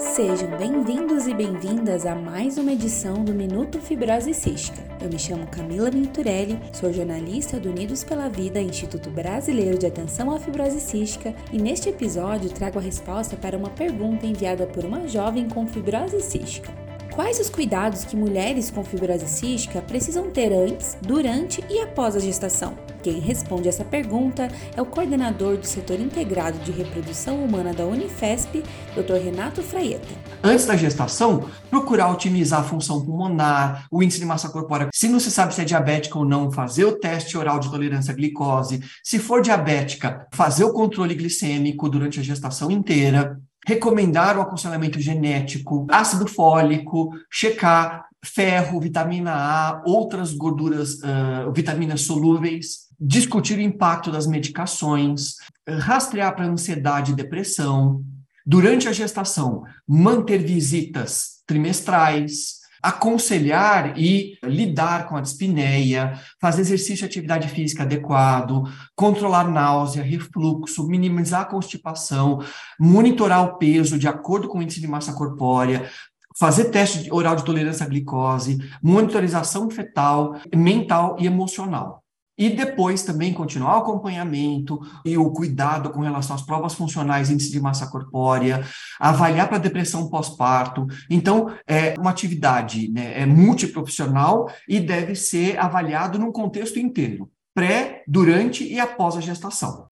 Sejam bem-vindos e bem-vindas a mais uma edição do Minuto Fibrose Cística. Eu me chamo Camila Venturelli, sou jornalista do Unidos pela Vida, Instituto Brasileiro de Atenção à Fibrose Cística, e neste episódio trago a resposta para uma pergunta enviada por uma jovem com fibrose cística. Quais os cuidados que mulheres com fibrose cística precisam ter antes, durante e após a gestação? Quem responde essa pergunta é o coordenador do setor integrado de reprodução humana da Unifesp, Dr. Renato Fraieta. Antes da gestação, procurar otimizar a função pulmonar, o índice de massa corpórea. Se não se sabe se é diabética ou não, fazer o teste oral de tolerância à glicose. Se for diabética, fazer o controle glicêmico durante a gestação inteira recomendar o aconselhamento genético, ácido fólico, checar ferro, vitamina A, outras gorduras, uh, vitaminas solúveis, discutir o impacto das medicações, rastrear para ansiedade e depressão. Durante a gestação, manter visitas trimestrais, aconselhar e lidar com a dispneia, fazer exercício e atividade física adequado, controlar náusea, refluxo, minimizar a constipação, monitorar o peso de acordo com o índice de massa corpórea, fazer teste oral de tolerância à glicose, monitorização fetal, mental e emocional. E depois também continuar o acompanhamento e o cuidado com relação às provas funcionais, índice de massa corpórea, avaliar para depressão pós-parto. Então, é uma atividade né, é multiprofissional e deve ser avaliado num contexto inteiro, pré, durante e após a gestação.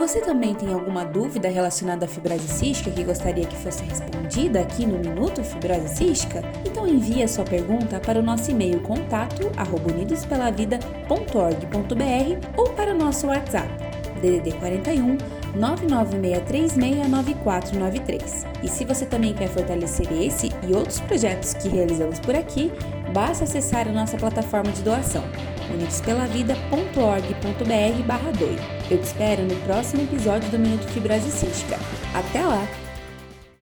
Você também tem alguma dúvida relacionada à fibrose cística que gostaria que fosse respondida aqui no Minuto Fibrose Cística? Então envie a sua pergunta para o nosso e-mail contato unidospelavida.org.br ou para o nosso WhatsApp DDD 41 996369493. E se você também quer fortalecer esse e outros projetos que realizamos por aqui, basta acessar a nossa plataforma de doação unidospelavida.org.br barra Eu te espero no próximo episódio do Minuto Fibrose. Até lá!